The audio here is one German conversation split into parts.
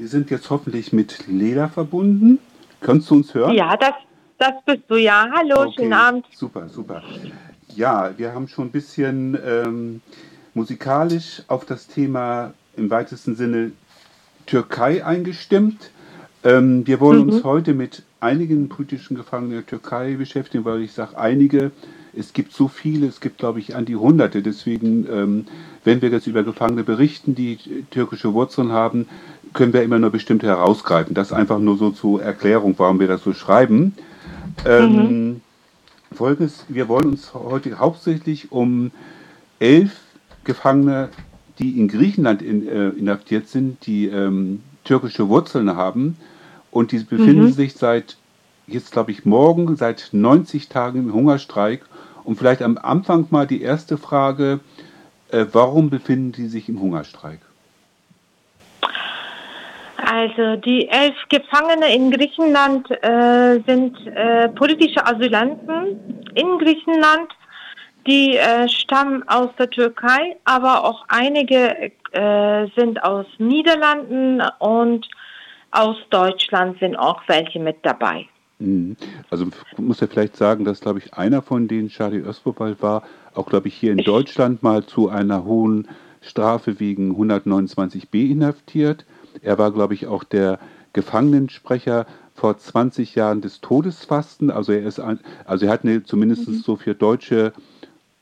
Wir sind jetzt hoffentlich mit Leda verbunden. Kannst du uns hören? Ja, das, das bist du ja. Hallo, Okay, schönen Abend. Super, super. Ja, wir haben schon ein bisschen ähm, musikalisch auf das Thema im weitesten Sinne Türkei eingestimmt. Ähm, wir wollen uns heute mit einigen politischen Gefangenen der Türkei beschäftigen, weil ich sage einige, es gibt so viele, es gibt glaube ich an die Hunderte. Deswegen, ähm, wenn wir jetzt über Gefangene berichten, die türkische Wurzeln haben, können wir immer nur bestimmte herausgreifen. Das einfach nur so zur Erklärung, warum wir das so schreiben. Ähm, Folgendes, wir wollen uns heute hauptsächlich um elf Gefangene, die in Griechenland in, äh, inhaftiert sind, die ähm, türkische Wurzeln haben und die befinden sich seit, jetzt glaube ich morgen, seit 90 Tagen im Hungerstreik. Und vielleicht am Anfang mal die erste Frage, äh, warum befinden die sich im Hungerstreik? Also die elf Gefangene in Griechenland äh, sind äh, politische Asylanten in Griechenland. Die äh, stammen aus der Türkei, aber auch einige äh, sind aus Niederlanden und aus Deutschland sind auch welche mit dabei. Mhm. Also man muss ja vielleicht sagen, dass, glaube ich, einer von denen, Charlie Özbobal, war auch, glaube ich, hier in Deutschland mal zu einer hohen Strafe wegen 129b inhaftiert. Er war, glaube ich, auch der Gefangenensprecher vor 20 Jahren des Todesfasten. Also er ist ein, also er hat eine, zumindest so für deutsche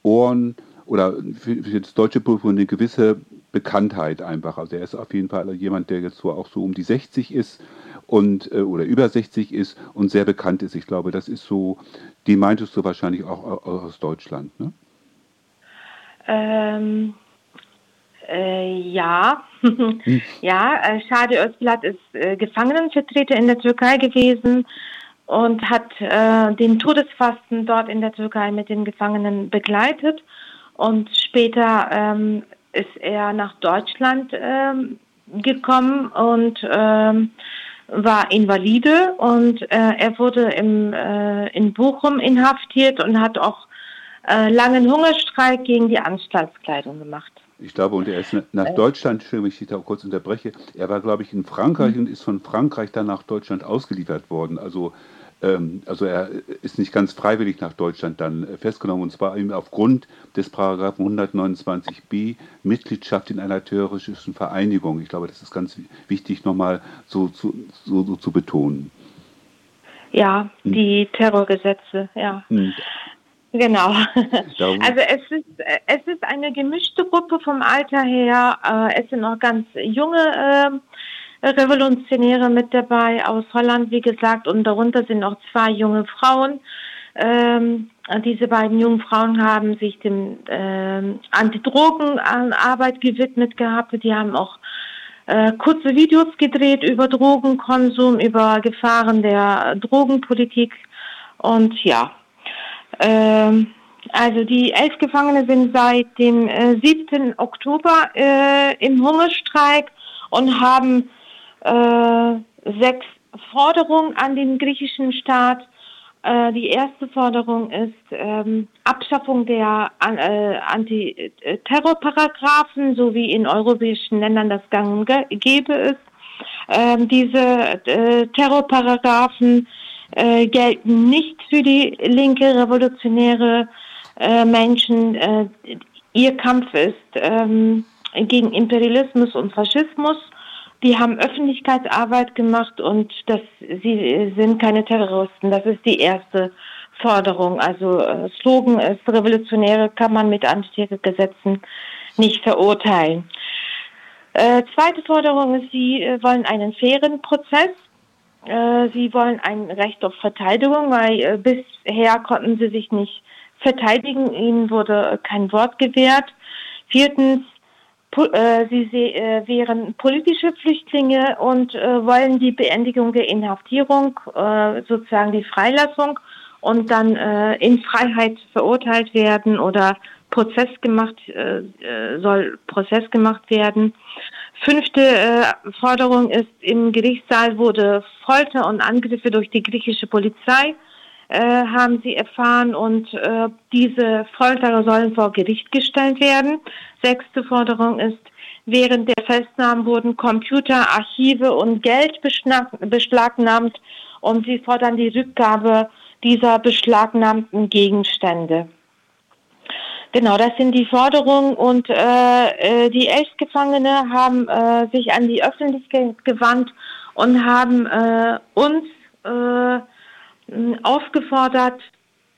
Ohren oder für, für das deutsche Publikum eine gewisse Bekanntheit einfach. Also er ist auf jeden Fall jemand, der jetzt so auch so um die 60 ist und äh, oder über 60 ist und sehr bekannt ist. Ich glaube, das ist so, die meintest du wahrscheinlich auch au- aus Deutschland, ne? Ähm, äh, ja, ja, äh, Shadi Özblat ist äh, Gefangenenvertreter in der Türkei gewesen und hat äh, den Todesfasten dort in der Türkei mit den Gefangenen begleitet. Und später ähm, ist er nach Deutschland ähm, gekommen und ähm, war Invalide und äh, er wurde im, äh, in Bochum inhaftiert und hat auch langen Hungerstreik gegen die Anstaltskleidung gemacht. Ich glaube, und er ist nach Deutschland, Entschuldigung, wenn ich dich da kurz unterbreche, er war, glaube ich, in Frankreich und ist von Frankreich dann nach Deutschland ausgeliefert worden. Also, ähm, also er ist nicht ganz freiwillig nach Deutschland dann äh, festgenommen und zwar eben aufgrund des Paragraphen 129b Mitgliedschaft in einer terroristischen Vereinigung. Ich glaube, das ist ganz wichtig nochmal so, zu- so, so zu betonen. Ja, die Terrorgesetze, ja. Genau. Darum- Also es ist es ist eine gemischte Gruppe vom Alter her. Äh, es sind noch ganz junge äh, Revolutionäre mit dabei aus Holland, wie gesagt, und darunter sind auch zwei junge Frauen. Ähm, diese beiden jungen Frauen haben sich dem ähm, Antidrogenarbeit gewidmet gehabt. Die haben auch äh, kurze Videos gedreht über Drogenkonsum, über Gefahren der Drogenpolitik und ja. Ähm, also die elf Gefangene sind seit dem äh, 7. Oktober äh, im Hungerstreik und haben äh, sechs Forderungen an den griechischen Staat. Äh, die erste Forderung ist ähm, Abschaffung der an, äh, Antiterrorparagraphen, so wie in europäischen Ländern das gang und gäbe ist. Ähm, diese äh, Terrorparagraphen äh, gelten nicht für die linke revolutionäre äh, Menschen. Äh, ihr Kampf ist ähm, gegen Imperialismus und Faschismus. Die haben Öffentlichkeitsarbeit gemacht und das, sie sind keine Terroristen. Das ist die erste Forderung. Also äh, Slogan ist, Revolutionäre kann man mit Antiterrorgesetzen nicht verurteilen. Äh, zweite Forderung ist, sie äh, wollen einen fairen Prozess. Äh, sie wollen ein Recht auf Verteidigung, weil äh, bisher konnten sie sich nicht verteidigen. Ihnen wurde kein Wort gewährt. Viertens, äh, sie wären politische Flüchtlinge und wollen die Beendigung der Inhaftierung, sozusagen die Freilassung und dann in Freiheit verurteilt werden oder Prozess gemacht soll Prozess gemacht werden. Fünfte äh, Forderung ist, im Gerichtssaal wurde Folter und Angriffe durch die griechische Polizei äh, haben sie erfahren und äh, diese Folterer sollen vor Gericht gestellt werden. Sechste Forderung ist Während der Festnahmen wurden Computer, Archive und Geld beschlagnahmt und sie fordern die Rückgabe dieser beschlagnahmten Gegenstände. Genau, das sind die Forderungen und äh, äh, die elf Gefangene haben äh, sich an die Öffentlichkeit gewandt und haben äh, uns äh, aufgefordert,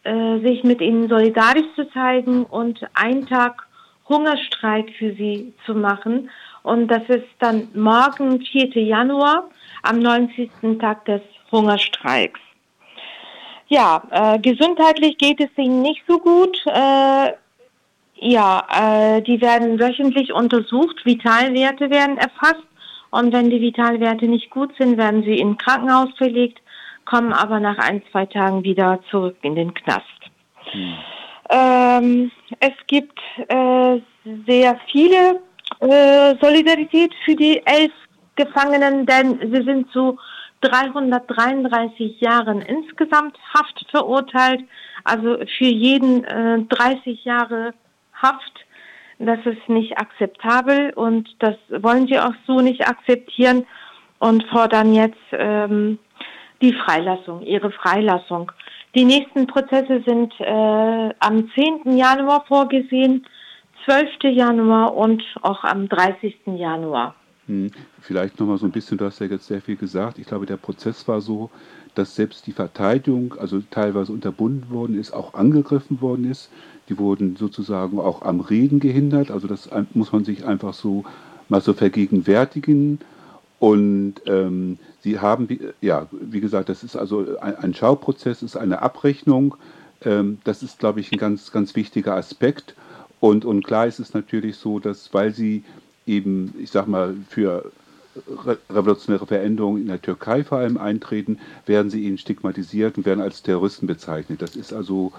äh, sich mit ihnen solidarisch zu zeigen und einen Tag Hungerstreik für sie zu machen. Und das ist dann morgen, 4. Januar, am 90. Tag des Hungerstreiks. Ja, äh, gesundheitlich geht es ihnen nicht so gut. Äh, ja, äh, die werden wöchentlich untersucht, Vitalwerte werden erfasst und wenn die Vitalwerte nicht gut sind, werden sie in Krankenhaus verlegt, kommen aber nach ein, zwei Tagen wieder zurück in den Knast. Hm. Ähm, es gibt äh, sehr viele äh, Solidarität für die elf Gefangenen, denn sie sind zu 333 Jahren insgesamt Haft verurteilt. Also für jeden äh, 30 Jahre Haft. Das ist nicht akzeptabel und das wollen sie auch so nicht akzeptieren und fordern jetzt ähm, die Freilassung, ihre Freilassung. Die nächsten Prozesse sind äh, am 10. Januar vorgesehen, 12. Januar und auch am 30. Januar. Vielleicht nochmal so ein bisschen, du hast ja jetzt sehr viel gesagt. Ich glaube, der Prozess war so, dass selbst die Verteidigung, also teilweise unterbunden worden ist, auch angegriffen worden ist. Die wurden sozusagen auch am Reden gehindert. Also das muss man sich einfach so mal so vergegenwärtigen. Und ähm, sie haben, ja, wie gesagt, das ist also ein, ein Schauprozess, ist eine Abrechnung. Ähm, das ist, glaube ich, ein ganz, ganz wichtiger Aspekt. Und, und klar ist es natürlich so, dass weil sie eben, ich sag mal, für revolutionäre Veränderungen in der Türkei vor allem eintreten, werden sie ihnen stigmatisiert und werden als Terroristen bezeichnet. Das ist also,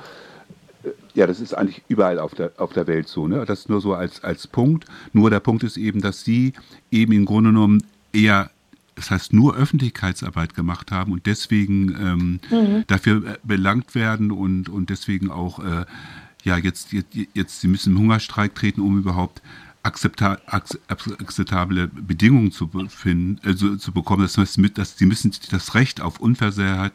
äh, ja, das ist eigentlich überall auf der, auf der Welt so. Ne? Das nur so als, als Punkt. Nur der Punkt ist eben, dass sie eben im Grunde genommen eher das heißt nur Öffentlichkeitsarbeit gemacht haben und deswegen ähm, mhm. dafür äh, belangt werden und, und deswegen auch äh, ja jetzt, jetzt, jetzt sie müssen im Hungerstreik treten, um überhaupt akzepta akzeptable Bedingungen zu finden, also zu bekommen. Das heißt, dass sie müssen das Recht auf Unversehrtheit,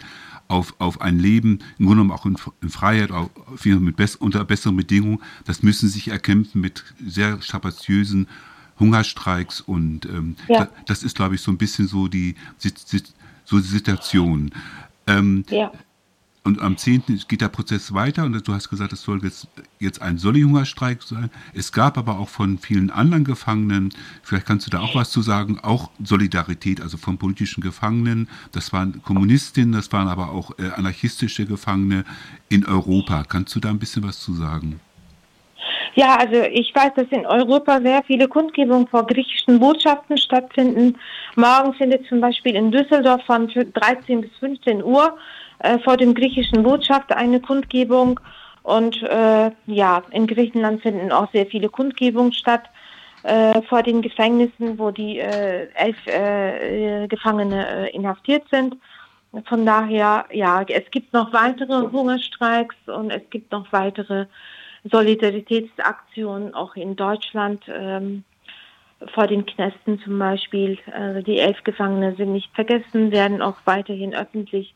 auf, auf ein Leben, im Grunde genommen auch in, in Freiheit, auf, mit bess unter besseren Bedingungen, das müssen sie sich erkämpfen mit sehr strapaziösen Hungerstreiks und ähm, ja. das, das, ist, glaube ich, so ein bisschen so die, so die Situation. Ähm, ja. Und am 10. geht der Prozess weiter und du hast gesagt, es soll jetzt, jetzt ein Solli-Hungerstreik sein. Es gab aber auch von vielen anderen Gefangenen, vielleicht kannst du da auch was zu sagen, auch Solidarität, also von politischen Gefangenen. Das waren Kommunistinnen, das waren aber auch äh, anarchistische Gefangene in Europa. Kannst du da ein bisschen was zu sagen? Ja, also ich weiß, dass in Europa sehr viele Kundgebungen vor griechischen Botschaften stattfinden. Morgen findet zum Beispiel in Düsseldorf von 13 bis 15 Uhr äh, vor dem griechischen Botschaft eine Kundgebung. Und äh, ja, in Griechenland finden auch sehr viele Kundgebungen statt äh, vor den Gefängnissen, wo die äh, elf äh, Gefangene äh, inhaftiert sind. Von daher, ja, es gibt noch weitere Hungerstreiks und es gibt noch weitere Solidaritätsaktionen auch in Deutschland. Ähm, vor den Knästen zum Beispiel. Also die elf Gefangene sind nicht vergessen, werden auch weiterhin öffentlich.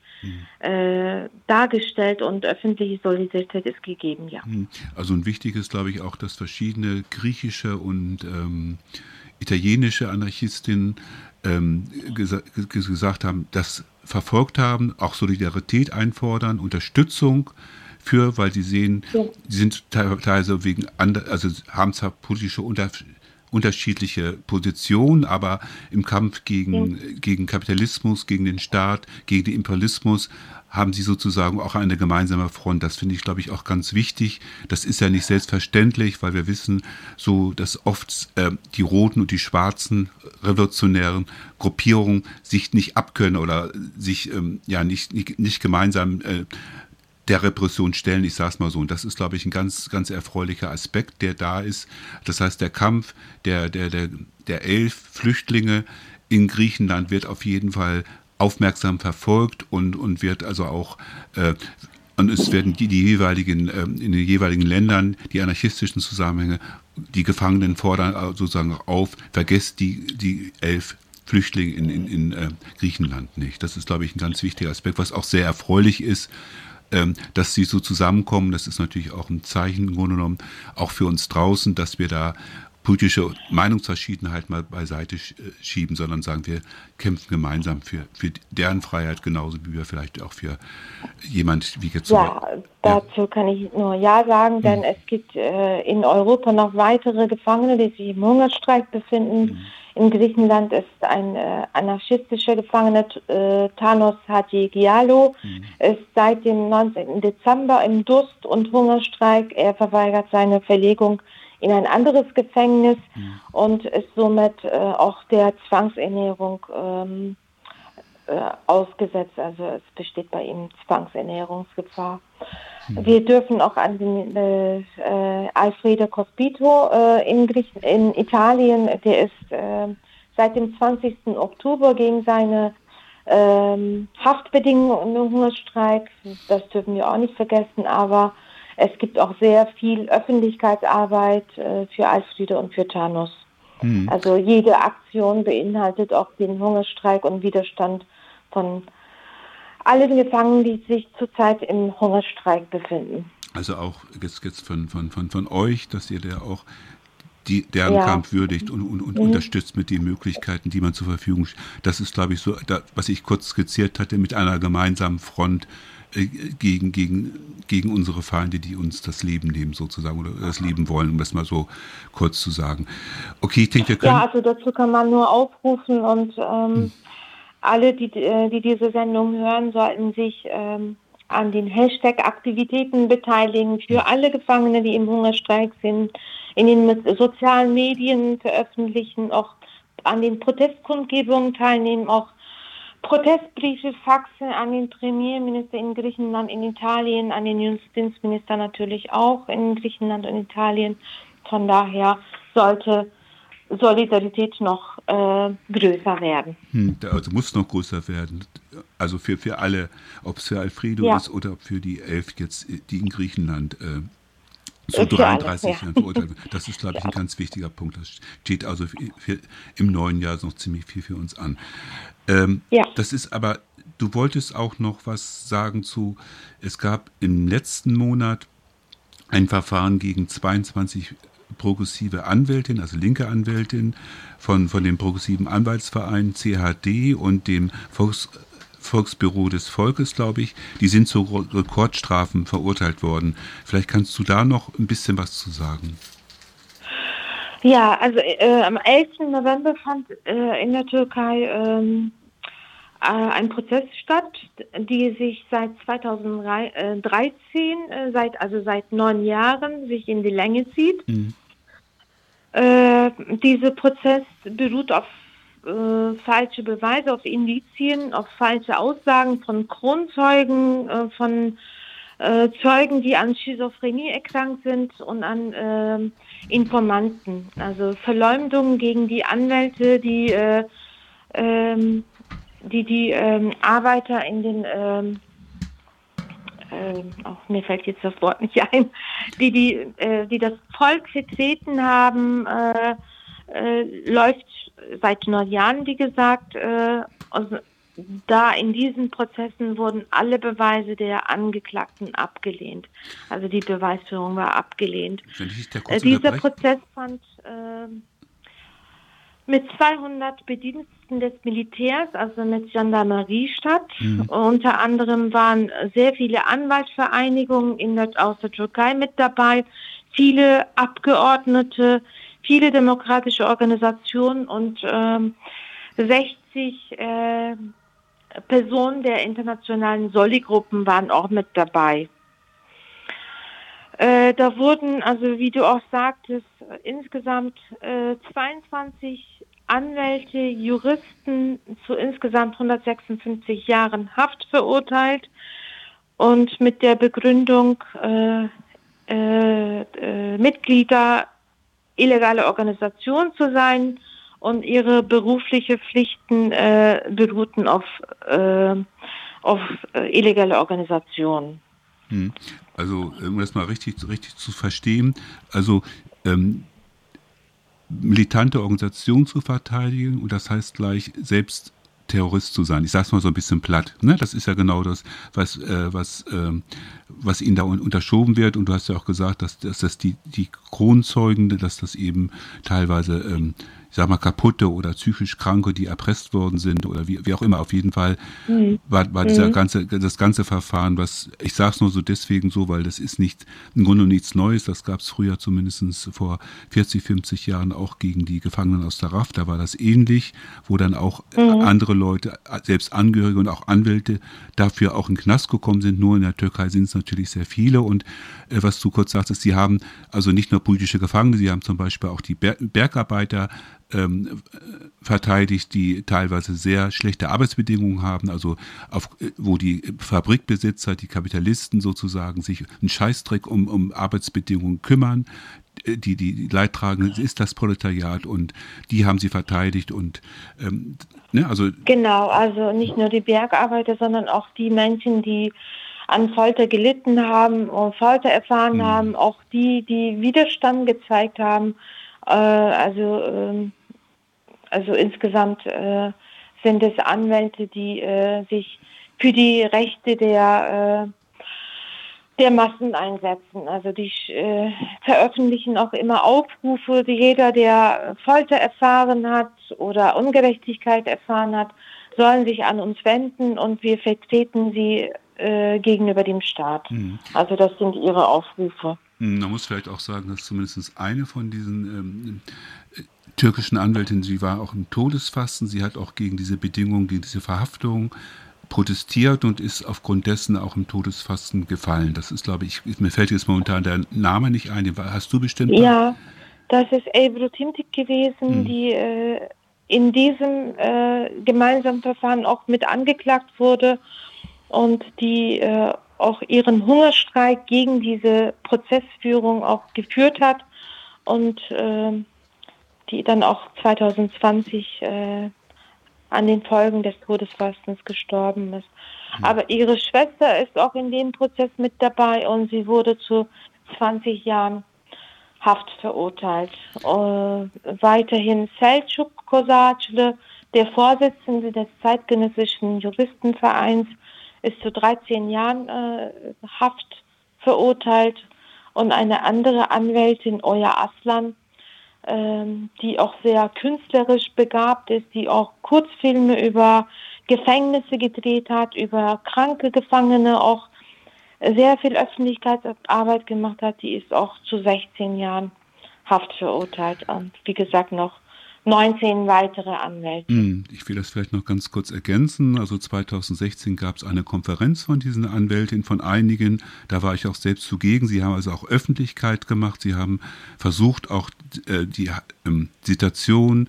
Äh, dargestellt und öffentliche Solidarität ist gegeben, ja. Mhm. Also ein wichtiges, glaube ich, auch, dass verschiedene griechische und ähm, italienische Anarchistinnen ähm, gesa gesagt haben, das verfolgt haben, auch Solidarität einfordern, Unterstützung für, weil sie sehen, ja. sie sind teilweise wegen, also haben zwar politische Unterschiede, unterschiedliche Positionen, aber im Kampf gegen, ja. gegen Kapitalismus, gegen den Staat, gegen den Imperialismus haben sie sozusagen auch eine gemeinsame Front. Das finde ich, glaube ich, auch ganz wichtig. Das ist ja nicht selbstverständlich, weil wir wissen, so dass oft äh, die roten und die schwarzen revolutionären Gruppierungen sich nicht abkönnen oder sich ähm, ja nicht, nicht, nicht gemeinsam äh, der Repression stellen, ich sage es mal so. Und das ist, glaube ich, ein ganz, ganz erfreulicher Aspekt, der da ist. Das heißt, der Kampf der, der, der, der elf Flüchtlinge in Griechenland wird auf jeden Fall aufmerksam verfolgt und, und wird also auch äh, und es werden die, die jeweiligen, äh, in den jeweiligen Ländern die anarchistischen Zusammenhänge die Gefangenen fordern sozusagen auf, vergesst die, die elf Flüchtlinge in, in, in äh, Griechenland nicht. Das ist, glaube ich, ein ganz wichtiger Aspekt, was auch sehr erfreulich ist, dass sie so zusammenkommen. Das ist natürlich auch ein Zeichen im Grunde genommen, auch für uns draußen, dass wir da politische Meinungsverschiedenheit mal beiseite äh, schieben, sondern sagen, wir kämpfen gemeinsam für, für deren Freiheit genauso wie wir vielleicht auch für jemand wie jetzt. Ja, dazu ja. kann ich nur Ja sagen, denn hm. es gibt äh, in Europa noch weitere Gefangene, die sich im Hungerstreik befinden. Hm. In Griechenland ist ein äh, anarchistischer Gefangener, äh, Thanos Hatjigialo, hm. ist seit dem 19. Dezember im Durst- und Hungerstreik. Er verweigert seine Verlegung in ein anderes Gefängnis mhm. und ist somit äh, auch der Zwangsernährung ähm, äh, ausgesetzt. Also es besteht bei ihm Zwangsernährungsgefahr. Mhm. Wir dürfen auch an den äh, Alfredo Cospito äh, in, Griechen, in Italien, der ist äh, seit dem 20. Oktober gegen seine ähm, Haftbedingungen im Hungerstreik, das dürfen wir auch nicht vergessen, aber es gibt auch sehr viel Öffentlichkeitsarbeit äh, für Alfriede und für Thanos. Hm. Also jede Aktion beinhaltet auch den Hungerstreik und Widerstand von allen Gefangenen, die sich zurzeit im Hungerstreik befinden. Also auch jetzt, jetzt von, von, von, von euch, dass ihr da auch die, deren ja. Kampf würdigt und, und, und mhm. unterstützt mit den Möglichkeiten, die man zur Verfügung stellt. Das ist, glaube ich, so, da, was ich kurz skizziert hatte, mit einer gemeinsamen Front äh, gegen, gegen, gegen unsere Feinde, die uns das Leben nehmen sozusagen oder das Leben wollen, um das mal so kurz zu sagen. Okay, ich denke, wir können... Ja, also dazu kann man nur aufrufen und ähm, hm. Alle, die, äh, die diese Sendung hören, sollten sich ähm, an den Hashtag-Aktivitäten beteiligen für alle Gefangene, die im Hungerstreik sind, in den sozialen Medien veröffentlichen, auch an den Protestkundgebungen teilnehmen, auch Protestbriefe, Faxe an den Premierminister in Griechenland, in Italien, an den Justizminister natürlich auch in Griechenland und Italien. Von daher sollte Solidarität noch äh, größer werden. Hm, also muss noch größer werden. Also für, für alle, ob es für Alfredo ja. ist oder für die elf jetzt, die in Griechenland äh, zu 33 Jahren verurteilt werden. Das ist, glaube ich, ja. ein ganz wichtiger Punkt. Das steht also für, für, im neuen Jahr noch ziemlich viel für uns an. Ähm, ja. Das ist aber, du wolltest auch noch was sagen zu, es gab im letzten Monat ein Verfahren gegen 22 progressive Anwältinnen, also linke Anwältinnen von, von dem progressiven Anwaltsverein CHD und dem Volks, Volksbüro des Volkes, glaube ich. Die sind zu Rekordstrafen verurteilt worden. Vielleicht kannst du da noch ein bisschen was zu sagen. Ja, also äh, am 11. November fand äh, in der Türkei ähm, äh, ein Prozess statt, die sich seit 2013, äh, seit, also seit neun Jahren, sich in die Länge zieht. Mhm. Äh, dieser Prozess beruht auf äh, falsche Beweise, auf Indizien, auf falsche Aussagen von Kronzeugen, äh, von äh, Zeugen, die an Schizophrenie erkrankt sind und an äh, Informanten. Also Verleumdungen gegen die Anwälte, die äh, ähm, die die ähm, Arbeiter in den ähm, äh, auch mir fällt jetzt das Wort nicht ein, die die äh, die das Volk vertreten haben, äh, äh, läuft seit neun Jahren, wie gesagt. Äh, also da in diesen Prozessen wurden alle Beweise der Angeklagten abgelehnt. Also die Beweisführung war abgelehnt. Äh, dieser Prozess fand äh, mit 200 Bediensteten des Militärs, also mit Gendarmerie statt. Mhm. Unter anderem waren sehr viele Anwaltsvereinigungen in der, aus der Türkei mit dabei, viele Abgeordnete, viele demokratische Organisationen und ähm, 60 äh, Personen der internationalen Soli-Gruppen waren auch mit dabei. Äh, da wurden, also wie du auch sagtest, insgesamt äh, 22 Anwälte, Juristen zu insgesamt 156 Jahren Haft verurteilt und mit der Begründung, äh, äh, äh Mitglieder illegaler Organisation zu sein und ihre berufliche Pflichten äh, beruhten auf, äh, auf illegale Organisationen. Hm. Also, um das mal richtig, richtig zu verstehen, also ähm, militante Organisation zu verteidigen und das heißt gleich selbst Terrorist zu sein. Ich sage es mal so ein bisschen platt. Ne? Das ist ja genau das, was, äh, was, äh, was ihnen da unterschoben wird. Und du hast ja auch gesagt, dass, dass das die, die Kronzeugen, dass das eben teilweise ähm, ich sag mal, kaputte oder psychisch Kranke, die erpresst worden sind oder wie, wie auch immer. Auf jeden Fall mhm. war, war dieser mhm. ganze, das ganze Verfahren, was, ich sage es nur so deswegen so, weil das ist nicht im Grunde nichts Neues. Das gab es früher zumindest vor 40, 50 Jahren auch gegen die Gefangenen aus der RAF. Da war das ähnlich, wo dann auch mhm. andere Leute, selbst Angehörige und auch Anwälte dafür auch in den Knast gekommen sind. Nur in der Türkei sind es natürlich sehr viele. Und äh, was du kurz sagtest, sie haben also nicht nur politische Gefangene, sie haben zum Beispiel auch die Bergarbeiter ähm, verteidigt, die teilweise sehr schlechte Arbeitsbedingungen haben, also auf, wo die Fabrikbesitzer, die Kapitalisten sozusagen sich einen Scheißdreck um, um Arbeitsbedingungen kümmern. Die, die Leidtragende ist das Proletariat und die haben sie verteidigt und ähm, ne, also genau, also nicht nur die Bergarbeiter, sondern auch die Menschen, die an Folter gelitten haben und Folter erfahren mhm. haben, auch die, die Widerstand gezeigt haben. Äh, also ähm, also insgesamt äh, sind es Anwälte, die äh, sich für die Rechte der, äh, der Massen einsetzen. Also die äh, veröffentlichen auch immer Aufrufe, die jeder, der Folter erfahren hat oder Ungerechtigkeit erfahren hat, sollen sich an uns wenden und wir vertreten sie äh, gegenüber dem Staat. Mhm. Also das sind ihre Aufrufe. Hm, man muss vielleicht auch sagen, dass zumindest eine von diesen ähm, türkischen Anwältin, sie war auch im Todesfasten, sie hat auch gegen diese Bedingungen, gegen diese Verhaftung protestiert und ist aufgrund dessen auch im Todesfasten gefallen. Das ist, glaube ich, mir fällt jetzt momentan der Name nicht ein, den hast du bestimmt? Ja, das ist Ebru Timtik gewesen, hm. die äh, in diesem äh, gemeinsamen Verfahren auch mit angeklagt wurde und die äh, auch ihren Hungerstreik gegen diese Prozessführung auch geführt hat und äh, die dann auch 2020 äh, an den Folgen des Todesfastens gestorben ist. Mhm. Aber ihre Schwester ist auch in dem Prozess mit dabei und sie wurde zu 20 Jahren Haft verurteilt. Uh, weiterhin Selçuk Kosacle, der Vorsitzende des zeitgenössischen Juristenvereins, ist zu 13 Jahren äh, Haft verurteilt und eine andere Anwältin, Oya Aslan, die auch sehr künstlerisch begabt ist, die auch Kurzfilme über Gefängnisse gedreht hat, über kranke Gefangene auch sehr viel Öffentlichkeitsarbeit gemacht hat, die ist auch zu 16 Jahren Haft verurteilt. Und wie gesagt noch 19 weitere Anwälte. Hm, ich will das vielleicht noch ganz kurz ergänzen. Also 2016 gab es eine Konferenz von diesen Anwältinnen, von einigen. Da war ich auch selbst zugegen. Sie haben also auch Öffentlichkeit gemacht. Sie haben versucht, auch äh, die ähm, Situation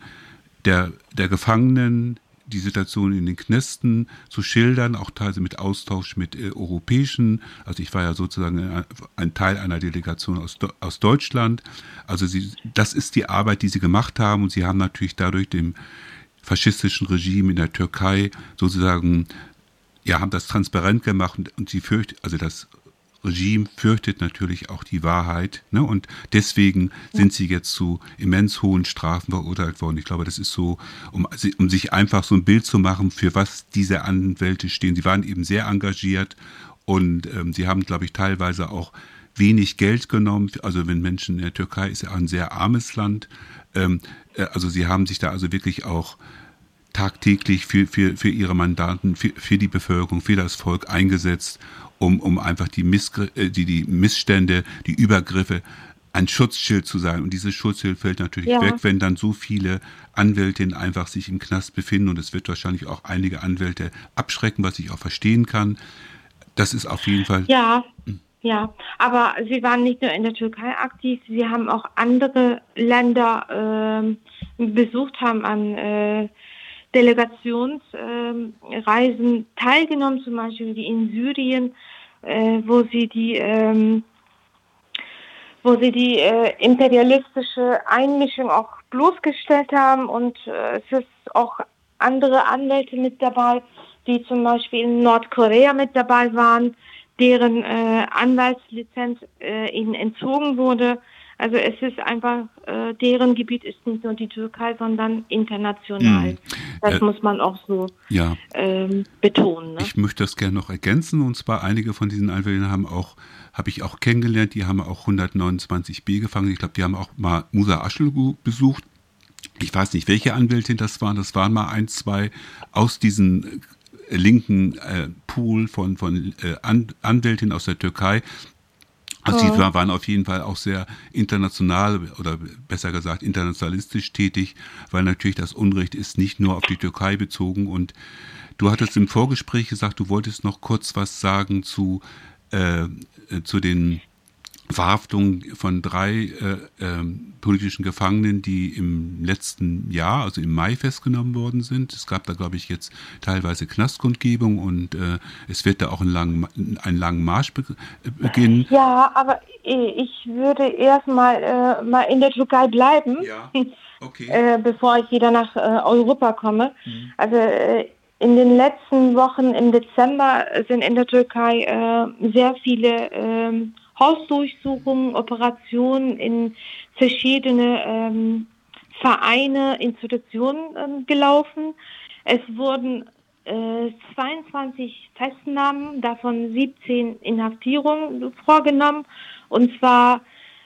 der, der Gefangenen die Situation in den Knästen zu schildern, auch teilweise mit Austausch mit äh, europäischen. Also ich war ja sozusagen ein Teil einer Delegation aus, aus Deutschland. Also sie, das ist die Arbeit, die sie gemacht haben und sie haben natürlich dadurch dem faschistischen Regime in der Türkei sozusagen ja, haben das transparent gemacht und, und sie fürchten, also das Regime fürchtet natürlich auch die Wahrheit. Ne? Und deswegen sind sie jetzt zu immens hohen Strafen verurteilt worden. Ich glaube, das ist so, um, um sich einfach so ein Bild zu machen, für was diese Anwälte stehen. Sie waren eben sehr engagiert und ähm, sie haben, glaube ich, teilweise auch wenig Geld genommen. Also wenn Menschen in der Türkei ist ja ein sehr armes Land. Ähm, äh, also sie haben sich da also wirklich auch tagtäglich für, für, für ihre Mandanten, für, für die Bevölkerung, für das Volk eingesetzt um, um einfach die, Missgr äh, die, die Missstände, die Übergriffe ein Schutzschild zu sein. Und dieses Schutzschild fällt natürlich ja. weg, wenn dann so viele Anwältinnen einfach sich im Knast befinden. Und es wird wahrscheinlich auch einige Anwälte abschrecken, was ich auch verstehen kann. Das ist auf jeden Fall. Ja, hm. ja. Aber Sie waren nicht nur in der Türkei aktiv, Sie haben auch andere Länder äh, besucht, haben an äh, Delegationsreisen teilgenommen, zum Beispiel wie in Syrien, äh, wo sie die ähm, wo sie die äh, imperialistische Einmischung auch bloßgestellt haben und äh, es ist auch andere Anwälte mit dabei, die zum Beispiel in Nordkorea mit dabei waren, deren äh, Anwaltslizenz äh, ihnen entzogen wurde. Also es ist einfach, äh, deren Gebiet ist nicht nur die Türkei, sondern international. Mhm. Das äh, muss man auch so ja. ähm, betonen. Ne? Ich möchte das gerne noch ergänzen und zwar einige von diesen Anwälten haben auch habe ich auch kennengelernt, die haben auch 129b gefangen. Ich glaube, die haben auch mal Musa Aschelgu besucht. Ich weiß nicht, welche Anwältin das waren. Das waren mal ein, zwei aus diesen äh, linken äh, Pool von, von äh, Anwältinnen aus der Türkei, also die oh. waren auf jeden Fall auch sehr international oder besser gesagt internationalistisch tätig, weil natürlich das Unrecht ist nicht nur auf die Türkei bezogen. Und du hattest im Vorgespräch gesagt, du wolltest noch kurz was sagen zu, äh, zu den Verhaftung von drei äh, äh, politischen Gefangenen, die im letzten Jahr, also im Mai, festgenommen worden sind. Es gab da, glaube ich, jetzt teilweise Knastkundgebung und äh, es wird da auch einen langen, einen langen Marsch be beginnen. Ja, aber ich würde erstmal äh, mal in der Türkei bleiben, ja. okay. Äh, bevor ich wieder nach äh, Europa komme. Mhm. Also äh, in den letzten Wochen im Dezember sind in der Türkei sehr viele äh, Hausdurchsuchungen, Operationen in verschiedene ähm, Vereine, Institutionen ähm, gelaufen. Es wurden äh, 22 Festnahmen, davon 17 Inhaftierungen vorgenommen. Und zwar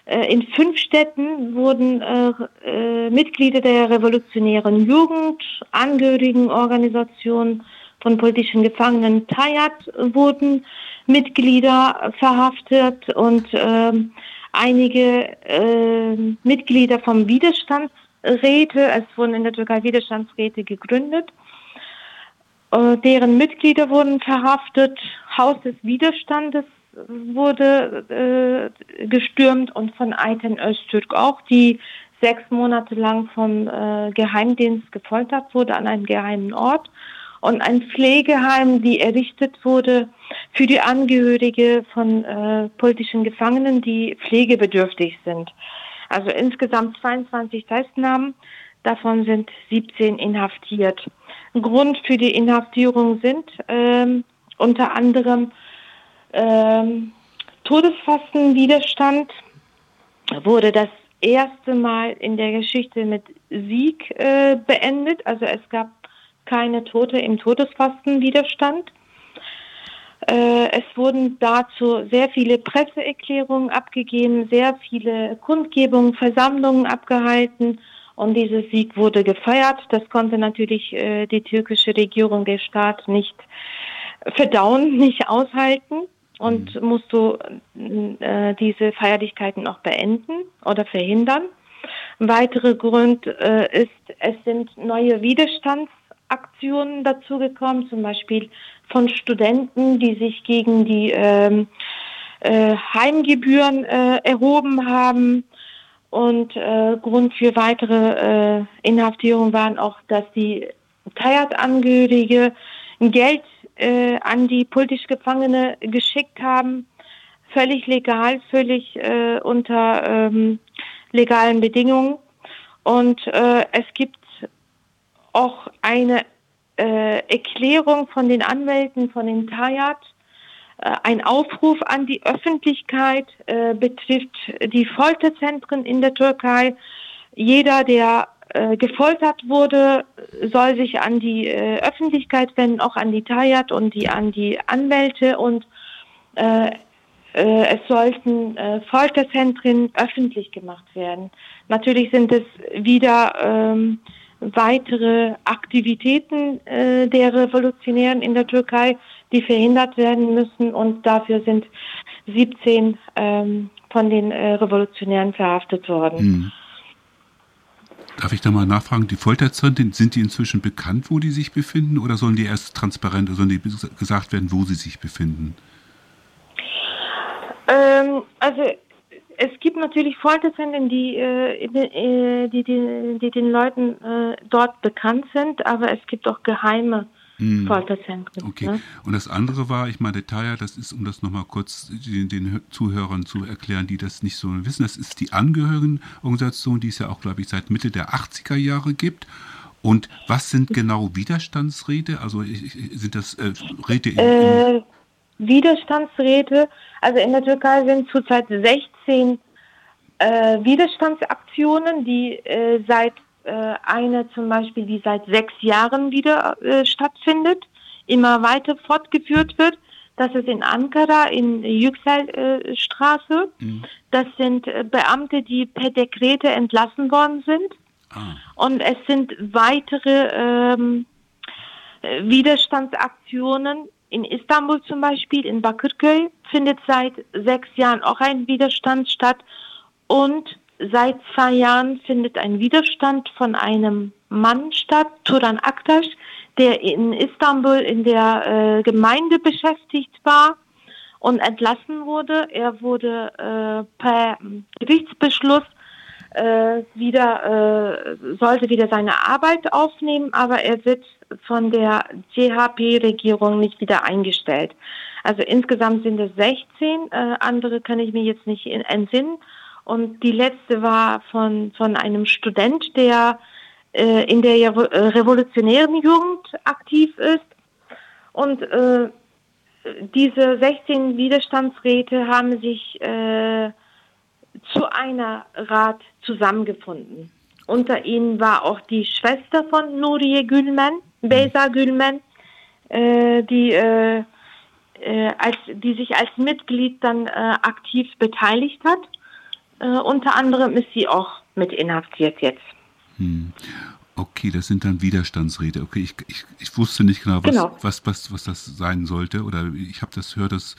äh, in fünf Städten wurden äh, äh Mitglieder der revolutionären Jugend, Angehörigenorganisationen von politischen Gefangenen Tayat wurden Mitglieder verhaftet und ähm, einige äh, Mitglieder vom Widerstandsräte, es wurden in der Türkei Widerstandsräte gegründet, äh, deren Mitglieder wurden verhaftet, Haus des Widerstandes wurde äh, gestürmt und von Ayten Öztürk auch, die sechs Monate lang vom äh, Geheimdienst gefoltert wurde an einem geheimen Ort und ein Pflegeheim, die errichtet wurde für die Angehörige von äh, politischen Gefangenen, die pflegebedürftig sind. Also insgesamt 22 Festnahmen, davon sind 17 inhaftiert. Grund für die Inhaftierung sind ähm, unter anderem ähm, Todesfastenwiderstand, wurde das erste Mal in der Geschichte mit Sieg äh, beendet. Also es gab keine Tote im Todesfastenwiderstand. Äh, es wurden dazu sehr viele Presseerklärungen abgegeben, sehr viele Kundgebungen, Versammlungen abgehalten und dieser Sieg wurde gefeiert. Das konnte natürlich äh, die türkische Regierung, der Staat nicht verdauen, nicht aushalten und mhm. musste äh, diese Feierlichkeiten noch beenden oder verhindern. Ein weiterer Grund äh, ist, es sind neue Widerstands Aktionen dazugekommen, zum Beispiel von Studenten, die sich gegen die ähm, äh, Heimgebühren äh, erhoben haben. Und äh, Grund für weitere äh, Inhaftierungen waren auch, dass die Tayat-Angehörige Geld äh, an die politisch Gefangene geschickt haben, völlig legal, völlig äh, unter ähm, legalen Bedingungen. Und äh, es gibt auch eine äh, Erklärung von den Anwälten von den Tayat, äh, ein Aufruf an die Öffentlichkeit äh, betrifft die Folterzentren in der Türkei. Jeder, der äh, gefoltert wurde, soll sich an die äh, Öffentlichkeit wenden, auch an die Tayat und die an die Anwälte und äh, es sollten Folterzentren öffentlich gemacht werden. Natürlich sind es wieder ähm, weitere Aktivitäten äh, der Revolutionären in der Türkei, die verhindert werden müssen. Und dafür sind 17 ähm, von den äh, Revolutionären verhaftet worden. Hm. Darf ich da mal nachfragen, die Folterzentren, sind die inzwischen bekannt, wo die sich befinden oder sollen die erst transparent, sollen die gesagt werden, wo sie sich befinden? Ähm, also es gibt natürlich Folterzentren, die, äh, äh, die, die, die, den Leuten äh, dort bekannt sind, aber es gibt auch geheime hm. Folterzentren. Okay. Ne? Und das andere war, ich meine, Taya, das ist, um das nochmal kurz den, den, Zuhörern zu erklären, die das nicht so wissen, das ist die Angehörigenorganisation, die es ja auch, glaube ich, seit Mitte der 80er Jahre gibt. Und was sind genau Widerstandsräte? Also sind das äh, Räte in, in äh, Widerstandsräte. Also in der Türkei sind zurzeit 16 äh, äh, Widerstandsaktionen, die äh, seit äh, eine zum Beispiel, die seit sechs Jahren wieder äh, stattfindet, immer weiter fortgeführt wird. Das ist in Ankara, in Yükselstraße. Mhm. Das sind äh, Beamte, die per Dekrete entlassen worden sind. Ah. Und es sind weitere ähm, Widerstandsaktionen. In Istanbul zum Beispiel, in Bakırköy, findet seit sechs Jahren auch ein Widerstand statt. Und seit zwei Jahren findet ein Widerstand von einem Mann statt, Turan Aktaş, der in Istanbul in der äh, Gemeinde beschäftigt war und entlassen wurde. Er wurde äh, per Gerichtsbeschluss äh, wieder äh, sollte wieder seine Arbeit aufnehmen, aber er wird von der CHP-Regierung nicht wieder eingestellt. Also insgesamt sind es 16, äh, andere kann ich mir jetzt nicht entsinnen. Und die letzte war von, von einem Student, der äh, in der äh, revolutionären Jugend aktiv ist. Und äh, diese 16 Widerstandsräte haben sich äh, zu einer Rat zusammengefunden. Unter ihnen war auch die Schwester von Nuriye Gülmen, Beyza Gülmen, äh, die, äh, äh, als, die sich als Mitglied dann äh, aktiv beteiligt hat. Äh, unter anderem ist sie auch mit inhaftiert jetzt. Hm. Okay, das sind dann Widerstandsräte. Okay, ich, ich, ich wusste nicht genau, was, genau. Was, was, was das sein sollte. Oder ich habe das gehört, dass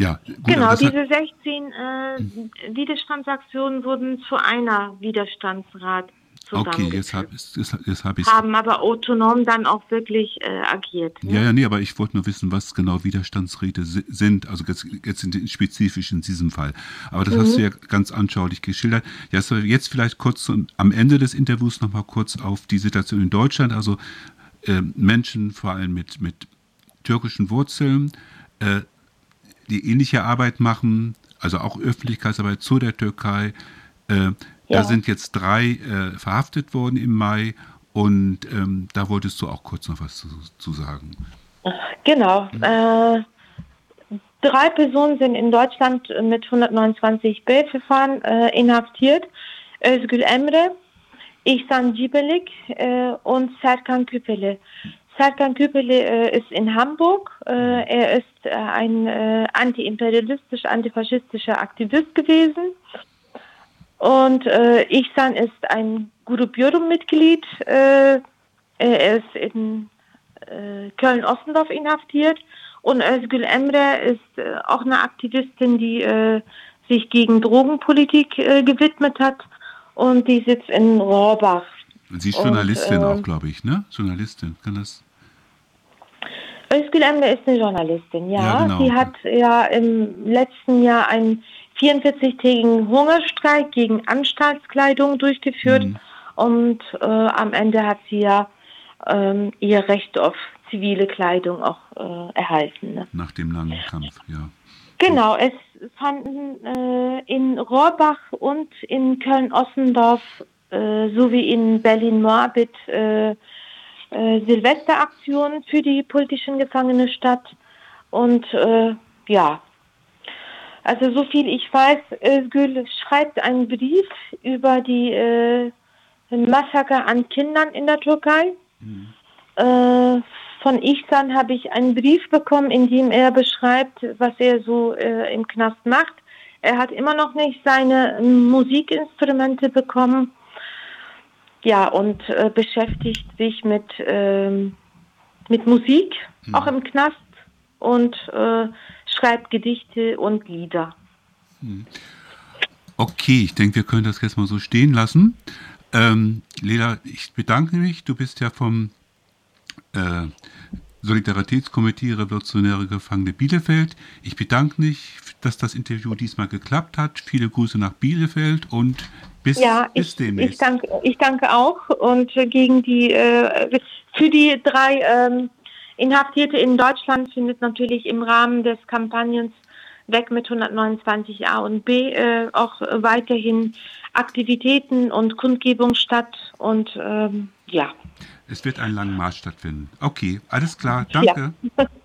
ja, gut, genau, diese 16 äh. Widerstandsaktionen wurden zu einer Widerstandsrat Okay, jetzt habe jetzt, jetzt hab ich Haben aber autonom dann auch wirklich äh, agiert. Ne? Ja, ja, nee, aber ich wollte nur wissen, was genau Widerstandsräte sind, also jetzt, jetzt in, spezifisch in diesem Fall. Aber das mhm. hast du ja ganz anschaulich geschildert. Ja, jetzt vielleicht kurz am Ende des Interviews nochmal kurz auf die Situation in Deutschland, also äh, Menschen vor allem mit, mit türkischen Wurzeln, äh, die ähnliche Arbeit machen, also auch Öffentlichkeitsarbeit zu der Türkei, äh, da sind jetzt drei äh, verhaftet worden im Mai und ähm, da wolltest du auch kurz noch was zu, zu sagen. Genau. Äh, drei Personen sind in Deutschland mit 129b-Verfahren äh, inhaftiert. Özgül Emre, Ihsan Cibelik äh, und Serkan Küpeli. Serkan Küpeli äh, ist in Hamburg. Äh, er ist äh, ein äh, antiimperialistisch, antifaschistischer Aktivist gewesen und äh, Ihsan ist ein Gruppierung-Mitglied. Äh, er ist in äh, Köln-Ossendorf inhaftiert. Und Özgül Emre ist auch eine Aktivistin, die sich gegen Drogenpolitik gewidmet hat. Und die sitzt in Rohrbach. Sie ist Journalistin und, auch, glaube ich, ne? Journalistin, kann das... Özgül Emre ist eine Journalistin, ja. ja genau. Sie hat ja im letzten Jahr ein 44-tägigen Hungerstreik gegen Anstaltskleidung durchgeführt mhm. und äh, am Ende hat sie ja ähm, ihr Recht auf zivile Kleidung auch äh, erhalten. Ne? Nach dem langen Kampf, ja. Genau, es fanden äh, in Rohrbach und in Köln-Ossendorf äh, sowie in Berlin-Moabit äh, äh, Silvesteraktionen für die politischen Gefangene statt. Und ja, also so viel ich weiß, Özgül schreibt einen Brief über die äh, Massaker an Kindern in der Türkei. Mhm. Äh, von Ihsan habe ich einen Brief bekommen, in dem er beschreibt, was er so äh, im Knast macht. Er hat immer noch nicht seine Musikinstrumente bekommen. Ja, und äh, beschäftigt sich mit, ähm, mit Musik, mhm. auch im Knast. Und äh, schreibt Gedichte und Lieder. Hm. Okay, ich denke, wir können das jetzt mal so stehen lassen. Ähm, Lila, ich bedanke mich. Du bist ja vom äh, Solidaritätskomitee Revolutionäre Gefangene Bielefeld. Ich bedanke mich, dass das Interview diesmal geklappt hat. Viele Grüße nach Bielefeld und bis, ja, bis ich, demnächst. Ich danke, ich danke auch und gegen die äh, für die drei ähm, Inhaftierte in Deutschland findet natürlich im Rahmen des Kampagnens Weg mit 129a und b äh, auch weiterhin Aktivitäten und Kundgebung statt. Und ähm, ja. Es wird einen langen Marsch stattfinden. Okay, alles klar. Danke. Ja.